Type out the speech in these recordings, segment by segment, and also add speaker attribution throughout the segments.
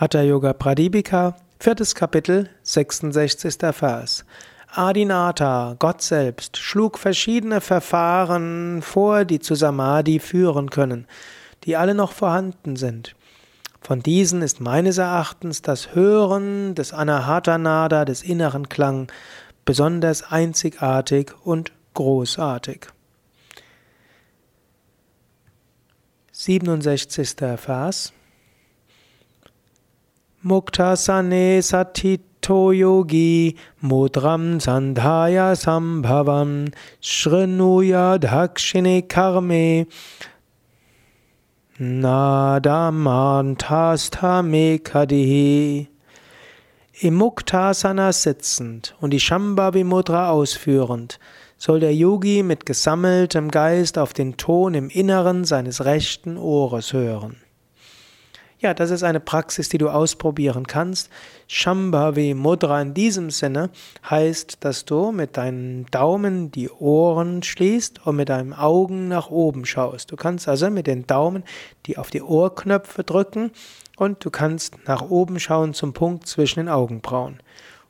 Speaker 1: Hatha Yoga Pradipika, viertes Kapitel, 66. Vers. Adinata, Gott selbst, schlug verschiedene Verfahren vor, die zu Samadhi führen können, die alle noch vorhanden sind. Von diesen ist meines Erachtens das Hören des Anahatanada, des inneren Klang, besonders einzigartig und großartig. 67. Vers Muktasane satito yogi mudram sandhaya sambhavam shrinuya dakshine karme nadamantasthamekadihi im Muktasana sitzend und die Shambhavi Mudra ausführend, soll der Yogi mit gesammeltem Geist auf den Ton im Inneren seines rechten Ohres hören. Ja, das ist eine Praxis, die du ausprobieren kannst. Shambhavi Mudra in diesem Sinne heißt, dass du mit deinen Daumen die Ohren schließt und mit deinen Augen nach oben schaust. Du kannst also mit den Daumen die auf die Ohrknöpfe drücken und du kannst nach oben schauen zum Punkt zwischen den Augenbrauen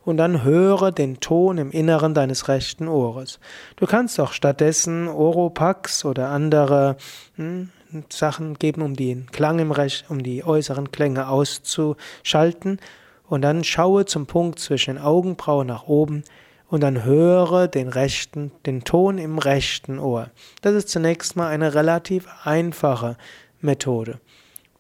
Speaker 1: und dann höre den Ton im Inneren deines rechten Ohres. Du kannst auch stattdessen Oropax oder andere hm, Sachen geben, um den Klang im Recht, um die äußeren Klänge auszuschalten. Und dann schaue zum Punkt zwischen den Augenbrauen nach oben und dann höre den rechten, den Ton im rechten Ohr. Das ist zunächst mal eine relativ einfache Methode.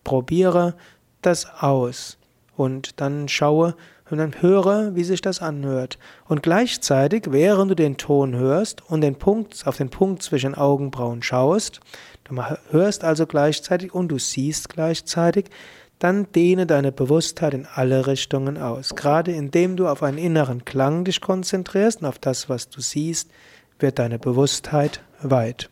Speaker 1: Probiere das aus und dann schaue und dann höre, wie sich das anhört. Und gleichzeitig, während du den Ton hörst und den Punkt, auf den Punkt zwischen Augenbrauen schaust, du hörst also gleichzeitig und du siehst gleichzeitig, dann dehne deine Bewusstheit in alle Richtungen aus. Gerade indem du auf einen inneren Klang dich konzentrierst und auf das, was du siehst, wird deine Bewusstheit weit.